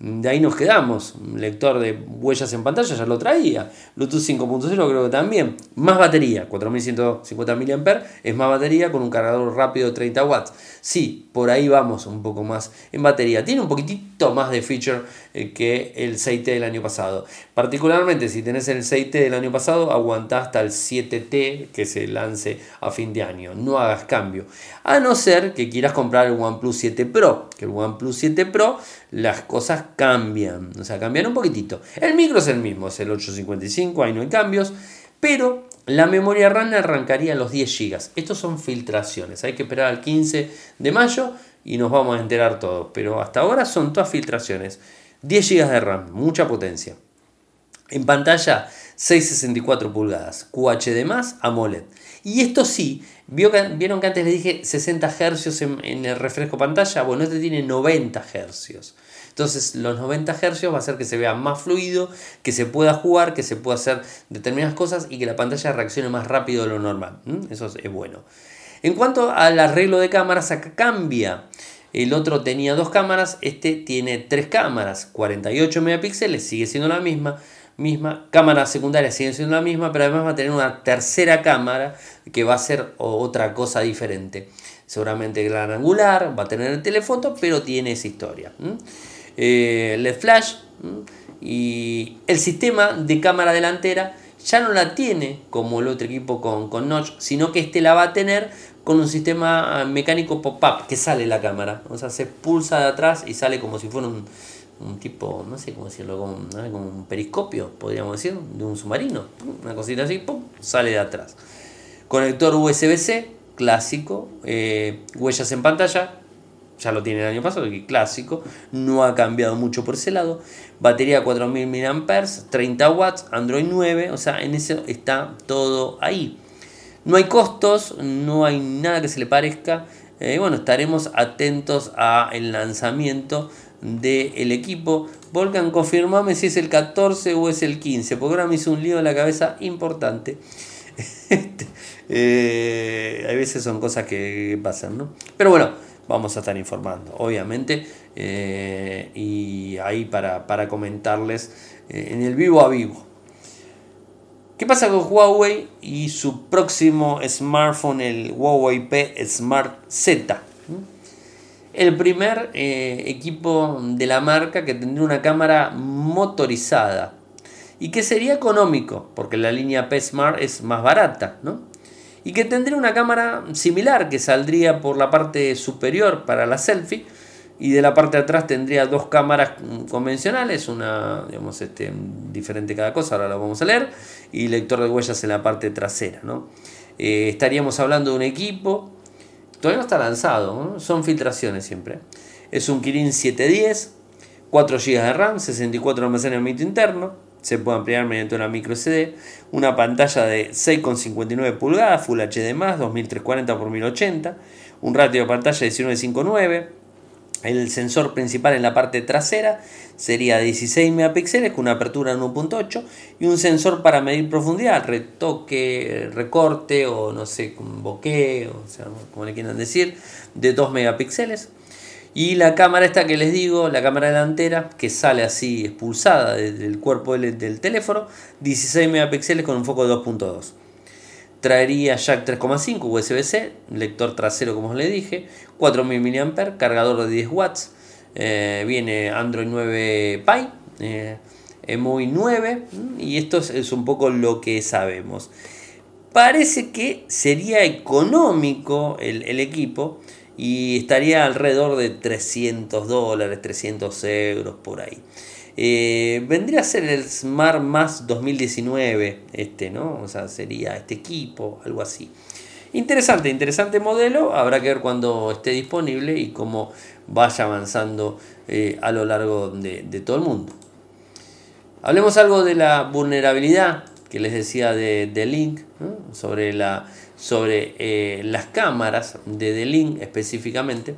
De ahí nos quedamos. Un lector de huellas en pantalla ya lo traía. Bluetooth 5.0 creo que también. Más batería, 4150 mAh. Es más batería con un cargador rápido de 30 watts. Sí, por ahí vamos un poco más en batería. Tiene un poquitito más de feature eh, que el 6T del año pasado. Particularmente si tenés el 6T del año pasado, aguanta hasta el 7T que se lance a fin de año. No hagas cambio. A no ser que quieras comprar el OnePlus 7 Pro. Que el OnePlus 7 Pro las cosas cambian, o sea, cambian un poquitito. El micro es el mismo, es el 855, ahí no hay cambios, pero la memoria RAM arrancaría los 10 GB. Estos son filtraciones, hay que esperar al 15 de mayo y nos vamos a enterar todos, pero hasta ahora son todas filtraciones. 10 GB de RAM, mucha potencia. En pantalla 664 pulgadas, QHD+, AMOLED. Y esto sí, ¿Vieron que antes les dije 60 Hz en, el refresco pantalla? Bueno, este tiene 90 Hz. Entonces los 90 Hz va a hacer que se vea más fluido, que se pueda jugar, que se pueda hacer determinadas cosas y que la pantalla reaccione más rápido de lo normal. Eso es bueno. En cuanto al arreglo de cámaras, acá cambia. El otro tenía dos cámaras, este tiene tres cámaras, 48 megapíxeles, sigue siendo la misma misma, cámara secundaria sigue siendo la misma, pero además va a tener una tercera cámara que va a ser otra cosa diferente. Seguramente gran angular, va a tener el telefoto, pero tiene esa historia. Eh, LED flash y el sistema de cámara delantera ya no la tiene como el otro equipo con, notch, sino que este la va a tener con un sistema mecánico pop-up que sale la cámara. O sea, se pulsa de atrás y sale como si fuera un, un tipo, no sé cómo decirlo, como, un periscopio, podríamos decir, de un submarino. Una cosita así, ¡pum! sale de atrás. Conector USB-C, clásico. Eh, huellas en pantalla, ya lo tiene el año pasado, que clásico. No ha cambiado mucho por ese lado. Batería 4000 mAh, 30 watts, Android 9, o sea, en eso está todo ahí. No hay costos, no hay nada que se le parezca. Eh, bueno, estaremos atentos al lanzamiento del equipo. Volcan, confirmame si es el 14 o es el 15, porque ahora me hizo un lío en la cabeza importante. Este, eh, hay veces son cosas que pasan, ¿no? Pero bueno, vamos a estar informando, obviamente, eh, y ahí para, comentarles eh, en el vivo a vivo. ¿Qué pasa con Huawei y su próximo smartphone, el Huawei P Smart Z? el primer eh, equipo de la marca que tendría una cámara motorizada y que sería económico, porque la línea P-Smart es más barata, ¿no? Y que tendría una cámara similar que saldría por la parte superior para la selfie y de la parte de atrás tendría dos cámaras convencionales, una, digamos, este, diferente cada cosa, ahora lo vamos a leer, y lector de huellas en la parte trasera, ¿no? Eh, estaríamos hablando de un equipo Todavía no está lanzado, son filtraciones siempre. Es un Kirin 710, 4 GB de RAM, 64 de almacenamiento interno, se puede ampliar mediante una micro SD, una pantalla de 6,59 pulgadas, Full HD+, 2340 x 1080, un ratio de pantalla de 19.59, el sensor principal en la parte trasera sería 16 megapíxeles con una apertura de 1.8 y un sensor para medir profundidad, retoque, recorte o no sé, bokeh, o sea, como le quieran decir, de 2 megapíxeles. Y la cámara esta que les digo, la cámara delantera, que sale así expulsada del cuerpo del, teléfono, 16 megapíxeles con un foco de 2.2 traería jack 3,5 USB-C, lector trasero como os le dije, 4000 mAh, cargador de 10 watts, eh, viene Android 9 Pie, eh, EMUI 9 y esto es, un poco lo que sabemos. Parece que sería económico el, el equipo y estaría alrededor de 300 dólares, 300 euros por ahí. Eh, vendría a ser el Smart Más 2019, este, ¿no? O sea, sería este equipo, algo así. Interesante, interesante modelo. Habrá que ver cuando esté disponible y cómo vaya avanzando eh, a lo largo de, todo el mundo. Hablemos algo de la vulnerabilidad que les decía de, de Link, sobre, la, sobre eh, las cámaras de The Link específicamente,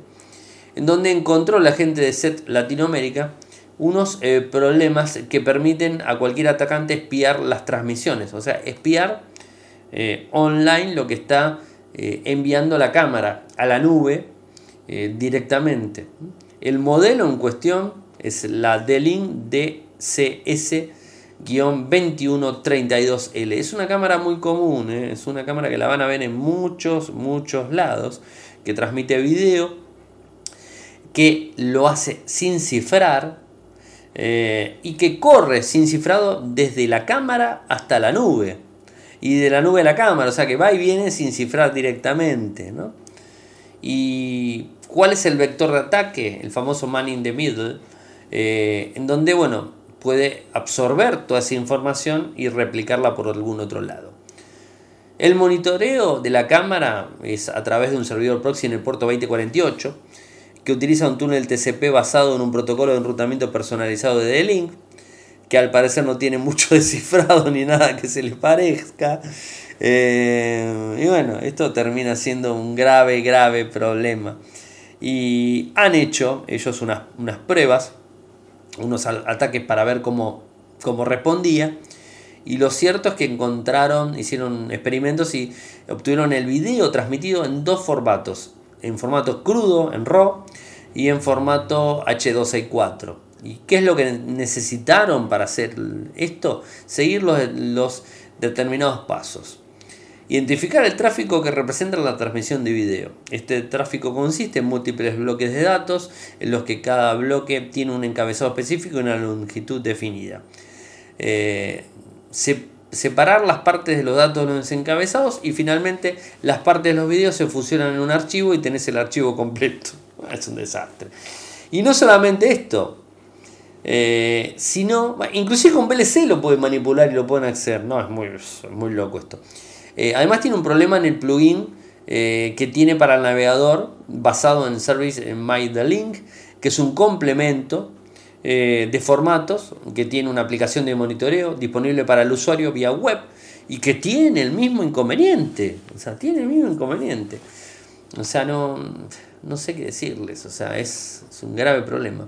en donde encontró la gente de SET Latinoamérica unos eh, problemas que permiten a cualquier atacante espiar las transmisiones, o sea, espiar eh, online lo que está enviando la cámara a la nube directamente. El modelo en cuestión es la D-Link DCS-2132L. Es una cámara muy común, es una cámara que la van a ver en muchos, muchos lados, que transmite video, que lo hace sin cifrar, eh, y que corre sin cifrado desde la cámara hasta la nube y de la nube a la cámara, o sea que va y viene sin cifrar directamente. ¿Y cuál es el vector de ataque? El famoso man in the middle, eh, en donde bueno, puede absorber toda esa información y replicarla por algún otro lado. El monitoreo de la cámara es a través de un servidor proxy en el puerto 2048 que utiliza un túnel TCP basado en un protocolo de enrutamiento personalizado de D-Link, que al parecer no tiene mucho descifrado ni nada que se le parezca. Eh, y bueno, esto termina siendo un grave, grave problema. Y han hecho ellos unas, unas pruebas, unos ataques para ver cómo, cómo respondía. Y lo cierto es que encontraron, hicieron experimentos y obtuvieron el video transmitido en dos formatos en formato crudo, en RAW, y en formato H264. ¿Y qué es lo que necesitaron para hacer esto? Seguir los, determinados pasos. Identificar el tráfico que representa la transmisión de video. Este tráfico consiste en múltiples bloques de datos en los que cada bloque tiene un encabezado específico y una longitud definida. Eh, se separar las partes de los datos de los encabezados y finalmente las partes de los vídeos se fusionan en un archivo y tenés el archivo completo. Es un desastre. Y no solamente esto, eh, sino, inclusive con VLC lo pueden manipular y lo pueden hacer. No, es muy, muy loco esto. Eh, además tiene un problema en el plugin eh, que tiene para el navegador basado en Service en que es un complemento eh, de formatos que tiene una aplicación de monitoreo disponible para el usuario vía web y que tiene el mismo inconveniente. O sea, tiene el mismo inconveniente. O sea, no, no sé qué decirles. O sea, es, un grave problema.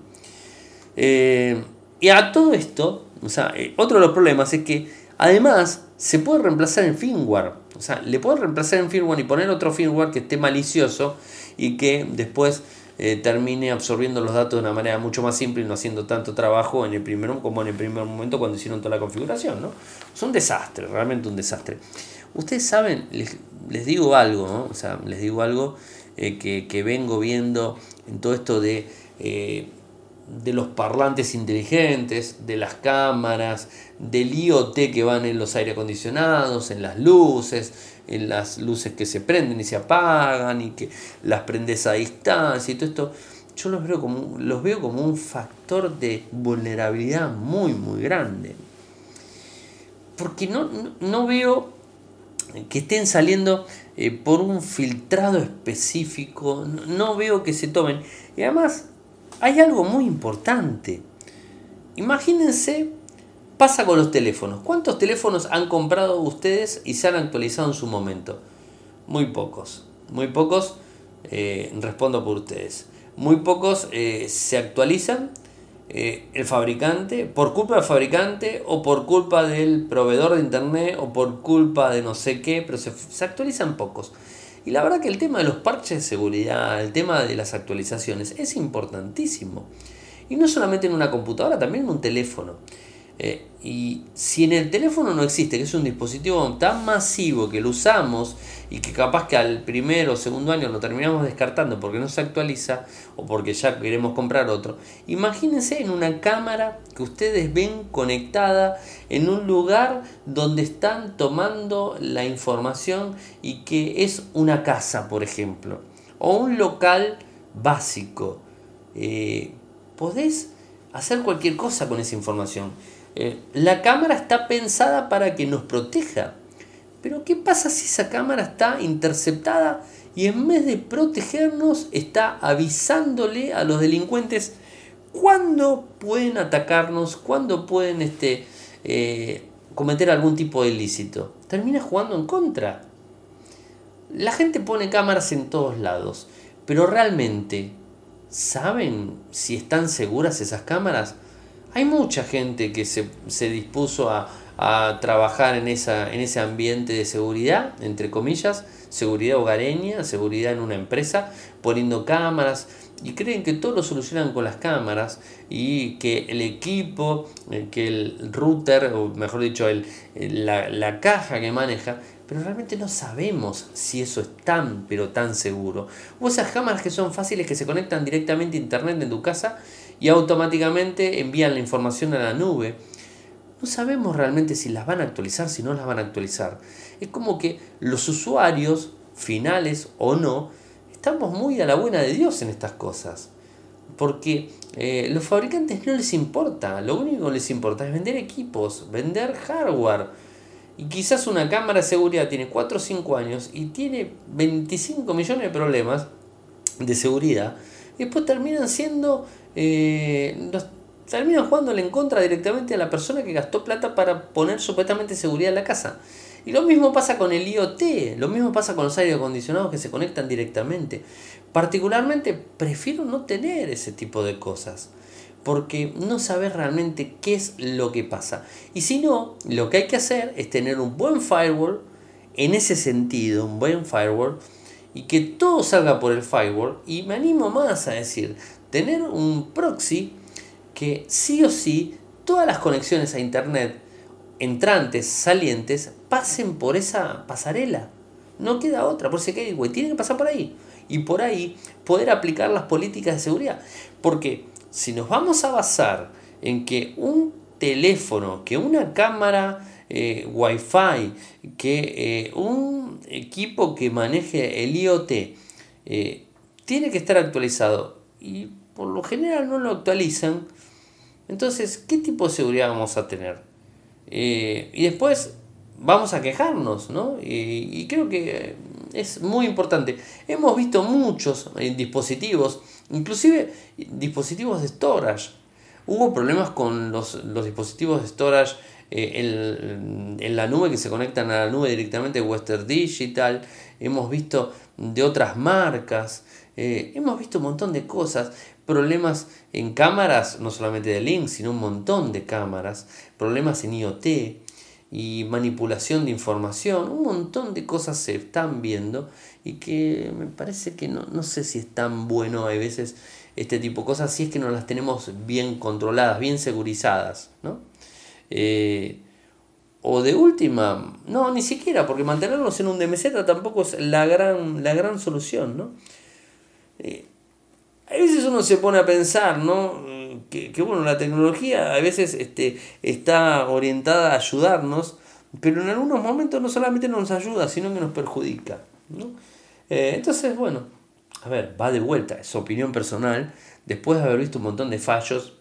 Y a todo esto, o sea, otro de los problemas es que además se puede reemplazar en firmware. O sea, le puedo reemplazar en firmware y poner otro firmware que esté malicioso y que después eh, termine absorbiendo los datos de una manera mucho más simple y no haciendo tanto trabajo en el primer, como en el primer momento cuando hicieron toda la configuración. ¿no? Es un desastre, realmente un desastre. Ustedes saben, les, digo algo, o sea, les digo algo eh, que, vengo viendo en todo esto de, eh, de los parlantes inteligentes, de las cámaras, del IoT que van en los aire acondicionados, en las luces, en las luces que se prenden y se apagan y que las prendes a distancia y todo esto, yo los veo como, los veo como un factor de vulnerabilidad muy, muy grande. Porque no, no, veo que estén saliendo eh, por un filtrado específico, no veo que se tomen. Y además, hay algo muy importante. Imagínense pasa con los teléfonos? ¿Cuántos teléfonos han comprado ustedes y se han actualizado en su momento? Muy pocos. Muy pocos, eh, respondo por ustedes. Muy pocos eh, se actualizan eh, el fabricante, por culpa del fabricante o por culpa del proveedor de internet o por culpa de no sé qué, pero se, se actualizan pocos. Y la verdad que el tema de los parches de seguridad, el tema de las actualizaciones es importantísimo. Y no solamente en una computadora, también en un teléfono. Eh, y si en el teléfono no existe, que es un dispositivo tan masivo que lo usamos y que capaz que al primero o segundo año lo terminamos descartando porque no se actualiza o porque ya queremos comprar otro, imagínense en una cámara que ustedes ven conectada en un lugar donde están tomando la información y que es una casa, por ejemplo, o un local básico. Eh, podés hacer cualquier cosa con esa información. Eh, la cámara está pensada para que nos proteja. Pero ¿qué pasa si esa cámara está interceptada y en vez de protegernos está avisándole a los delincuentes cuándo pueden atacarnos, cuándo pueden este, eh, cometer algún tipo de ilícito? Termina jugando en contra. La gente pone cámaras en todos lados, pero realmente, ¿saben si están seguras esas cámaras? Hay mucha gente que se, se dispuso a, a trabajar en, esa, en ese ambiente de seguridad, entre comillas, seguridad hogareña, seguridad en una empresa, poniendo cámaras y creen que todo lo solucionan con las cámaras y que el equipo, eh, que el router, o mejor dicho, el, la, la caja que maneja, pero realmente no sabemos si eso es tan, pero tan seguro. O esas cámaras que son fáciles, que se conectan directamente a internet en tu casa y automáticamente envían la información a la nube no sabemos realmente si las van a actualizar, si no las van a actualizar. Es como que los usuarios, finales o no, estamos muy a la buena de Dios en estas cosas. Porque eh, los fabricantes no les importa, lo único que les importa es vender equipos, vender hardware. Y quizás una cámara de seguridad tiene 4 o 5 años y tiene 25 millones de problemas de seguridad. Después terminan siendo eh, terminan jugándole en contra directamente a la persona que gastó plata para poner supuestamente seguridad en la casa. Y lo mismo pasa con el IoT, lo mismo pasa con los aire acondicionados que se conectan directamente. Particularmente prefiero no tener ese tipo de cosas, porque no saber realmente qué es lo que pasa. Y si no, lo que hay que hacer es tener un buen firewall, en ese sentido, un buen firewall, y que todo salga por el firewall. Y me animo más a decir, tener un proxy que sí o sí todas las conexiones a Internet, entrantes, salientes, pasen por esa pasarela. No queda otra, por ese gateway, tienen que pasar por ahí. Y por ahí poder aplicar las políticas de seguridad. Porque si nos vamos a basar en que un teléfono, que una cámara eh, Wi-Fi, que eh, un equipo que maneje el IoT eh, tiene que estar actualizado y por lo general no lo actualizan, entonces, ¿qué tipo de seguridad vamos a tener? Eh, y después vamos a quejarnos, ¿no? Y, creo que es muy importante. Hemos visto muchos eh, dispositivos, inclusive dispositivos de storage. Hubo problemas con los, dispositivos de storage eh, en, en, la nube que se conectan a la nube directamente Western Digital. Hemos visto de otras marcas. hemos visto un montón de cosas problemas en cámaras, no solamente de Link, sino un montón de cámaras, problemas en IoT y manipulación de información, un montón de cosas se están viendo y que me parece que no, no sé si es tan bueno a veces este tipo de cosas, si es que no las tenemos bien controladas, bien segurizadas, ¿no? Eh, o de última, no, ni siquiera, porque mantenerlos en un DMZ tampoco es la gran, la gran solución, ¿no? Eh, a veces uno se pone a pensar, ¿no? Que, bueno, la tecnología a veces este, está orientada a ayudarnos, pero en algunos momentos no solamente nos ayuda, sino que nos perjudica. ¿no? Eh, entonces, bueno, a ver, va de vuelta, es opinión personal, después de haber visto un montón de fallos,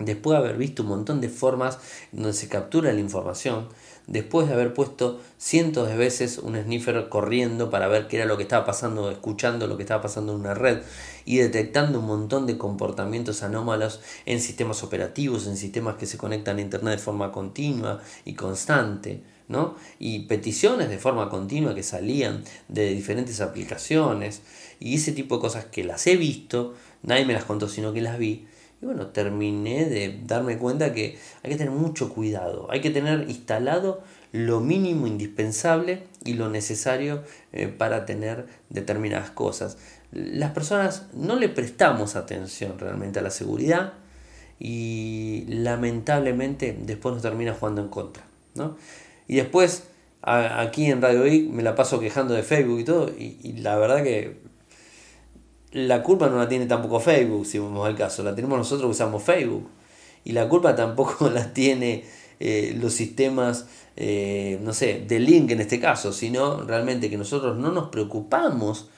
después de haber visto un montón de formas donde se captura la información, después de haber puesto cientos de veces un sniffer corriendo para ver qué era lo que estaba pasando, escuchando lo que estaba pasando en una red y detectando un montón de comportamientos anómalos en sistemas operativos, en sistemas que se conectan a Internet de forma continua y constante. ¿no? y peticiones de forma continua que salían de diferentes aplicaciones y ese tipo de cosas que las he visto, nadie me las contó sino que las vi, y bueno, terminé de darme cuenta que hay que tener mucho cuidado, hay que tener instalado lo mínimo indispensable y lo necesario eh, para tener determinadas cosas. Las personas no le prestamos atención realmente a la seguridad y lamentablemente después nos termina jugando en contra. ¿no? Y después aquí en Radio I me la paso quejando de Facebook y todo y la verdad que la culpa no la tiene tampoco Facebook, si vamos al caso, la tenemos nosotros que usamos Facebook. Y la culpa tampoco la tiene eh, los sistemas, eh, no sé, de link en este caso, sino realmente que nosotros no nos preocupamos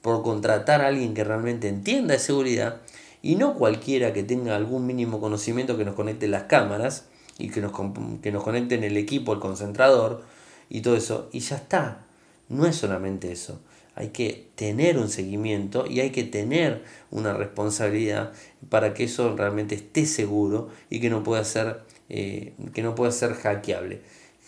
por contratar a alguien que realmente entienda de seguridad y no cualquiera que tenga algún mínimo conocimiento que nos conecte las cámaras y que nos, que nos conecte en el equipo, el concentrador y todo eso. Y ya está. No es solamente eso hay que tener un seguimiento y hay que tener una responsabilidad para que eso realmente esté seguro y que no pueda ser, eh, que no pueda ser hackeable.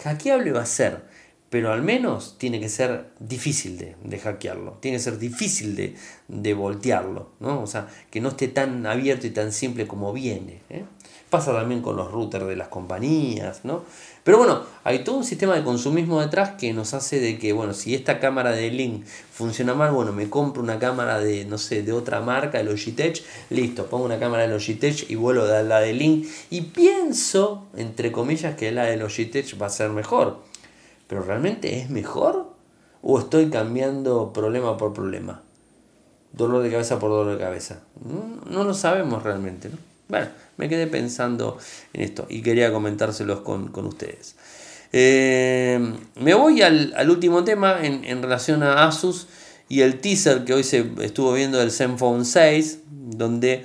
Hackeable va a ser, pero al menos tiene que ser difícil de, hackearlo, tiene que ser difícil de, voltearlo, ¿no? o sea, que no esté tan abierto y tan simple como viene. ¿eh? Pasa también con los routers de las compañías, ¿no? Pero bueno, hay todo un sistema de consumismo detrás que nos hace de que, bueno, si esta cámara de Link funciona mal, bueno, me compro una cámara de, no sé, de otra marca, de Logitech, listo, pongo una cámara de Logitech y vuelvo a la de Link y pienso, entre comillas, que la de Logitech va a ser mejor. Pero ¿realmente es mejor? ¿O estoy cambiando problema por problema? Dolor de cabeza por dolor de cabeza. No, no lo sabemos realmente, ¿no? Bueno, me quedé pensando en esto y quería comentárselos con, ustedes. Eh, me voy al, último tema en, relación a Asus y el teaser que hoy se estuvo viendo del Zenfone 6, donde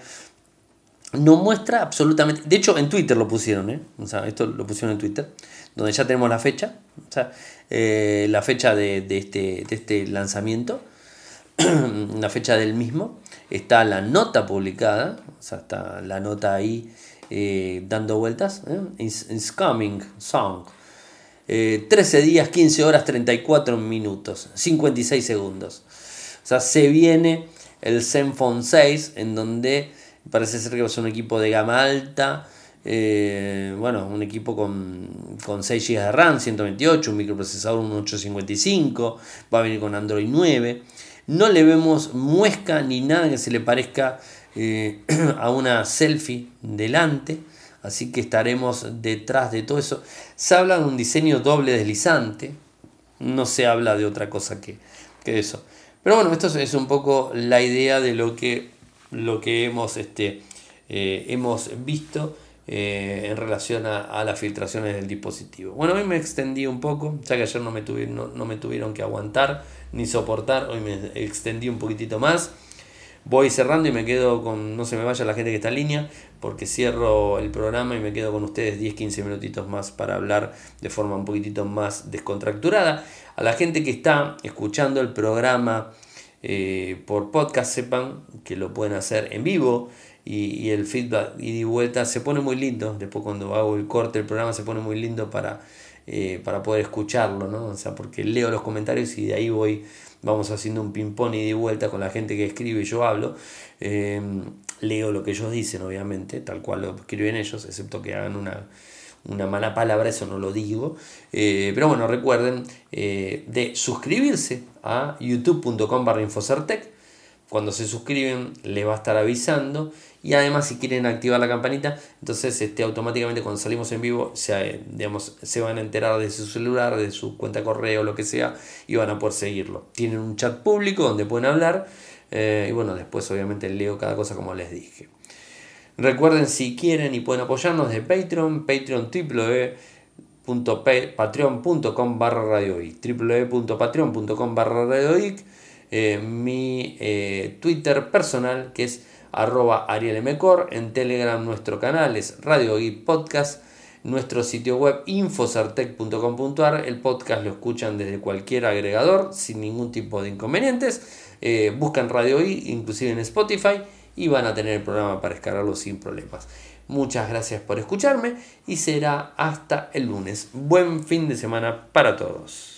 no muestra absolutamente. De hecho, en Twitter lo pusieron, ¿eh? O sea, esto lo pusieron en Twitter, donde ya tenemos la fecha, o sea, eh, la fecha de, este, de este lanzamiento, la fecha del mismo está la nota publicada, o sea, está la nota ahí eh, dando vueltas, ¿eh? It's, coming, song. 13 eh, días, 15 horas, 34 minutos, 56 segundos. O sea, se viene el Zenfone 6, en donde parece ser que va a ser un equipo de gama alta, bueno, un equipo con 6 GB de RAM, 128, un microprocesador, un 855, va a venir con Android 9. No le vemos muesca ni nada que se le parezca eh, a una selfie delante. Así que estaremos detrás de todo eso. Se habla de un diseño doble deslizante. No se habla de otra cosa que, eso. Pero bueno, esto es un poco la idea de lo que, lo que hemos, este, eh, hemos visto eh, en relación a, las filtraciones del dispositivo. Bueno, hoy me extendí un poco, ya que ayer no me, tuvieron, no me tuvieron que aguantar ni soportar. Hoy me extendí un poquitito más. Voy cerrando y me quedo con, no se me vaya la gente que está en línea, porque cierro el programa y me quedo con ustedes 10-15 minutitos más para hablar de forma un poquitito más descontracturada. A la gente que está escuchando el programa eh, por podcast, sepan que lo pueden hacer en vivo y, el feedback y de vuelta se pone muy lindo. Después cuando hago el corte del programa se pone muy lindo para eh, para poder escucharlo, ¿no? O sea, porque leo los comentarios y de ahí voy, vamos haciendo un ping-pong y de vuelta con la gente que escribe y yo hablo. Eh, leo lo que ellos dicen, obviamente, tal cual lo escriben ellos, excepto que hagan una, mala palabra, eso no lo digo. Eh, pero bueno, recuerden de suscribirse a youtube.com barra. Cuando se suscriben, les va a estar avisando y además si quieren activar la campanita, entonces este, automáticamente cuando salimos en vivo se, digamos, se van a enterar de su celular, de su cuenta correo, lo que sea, y van a poder seguirlo. Tienen un chat público donde pueden hablar eh, y bueno, después obviamente leo cada cosa como les dije. Recuerden si quieren y pueden apoyarnos de Patreon, Patreon www.patreon.com barra radioic www.patreon.com barra radioic eh, mi eh, Twitter personal que es arroba arielmcor, en Telegram nuestro canal es Radio y Podcast, nuestro sitio web infosartec.com.ar, el podcast lo escuchan desde cualquier agregador sin ningún tipo de inconvenientes, eh, buscan Radio I, inclusive en Spotify, y van a tener el programa para descargarlo sin problemas. Muchas gracias por escucharme y será hasta el lunes. Buen fin de semana para todos.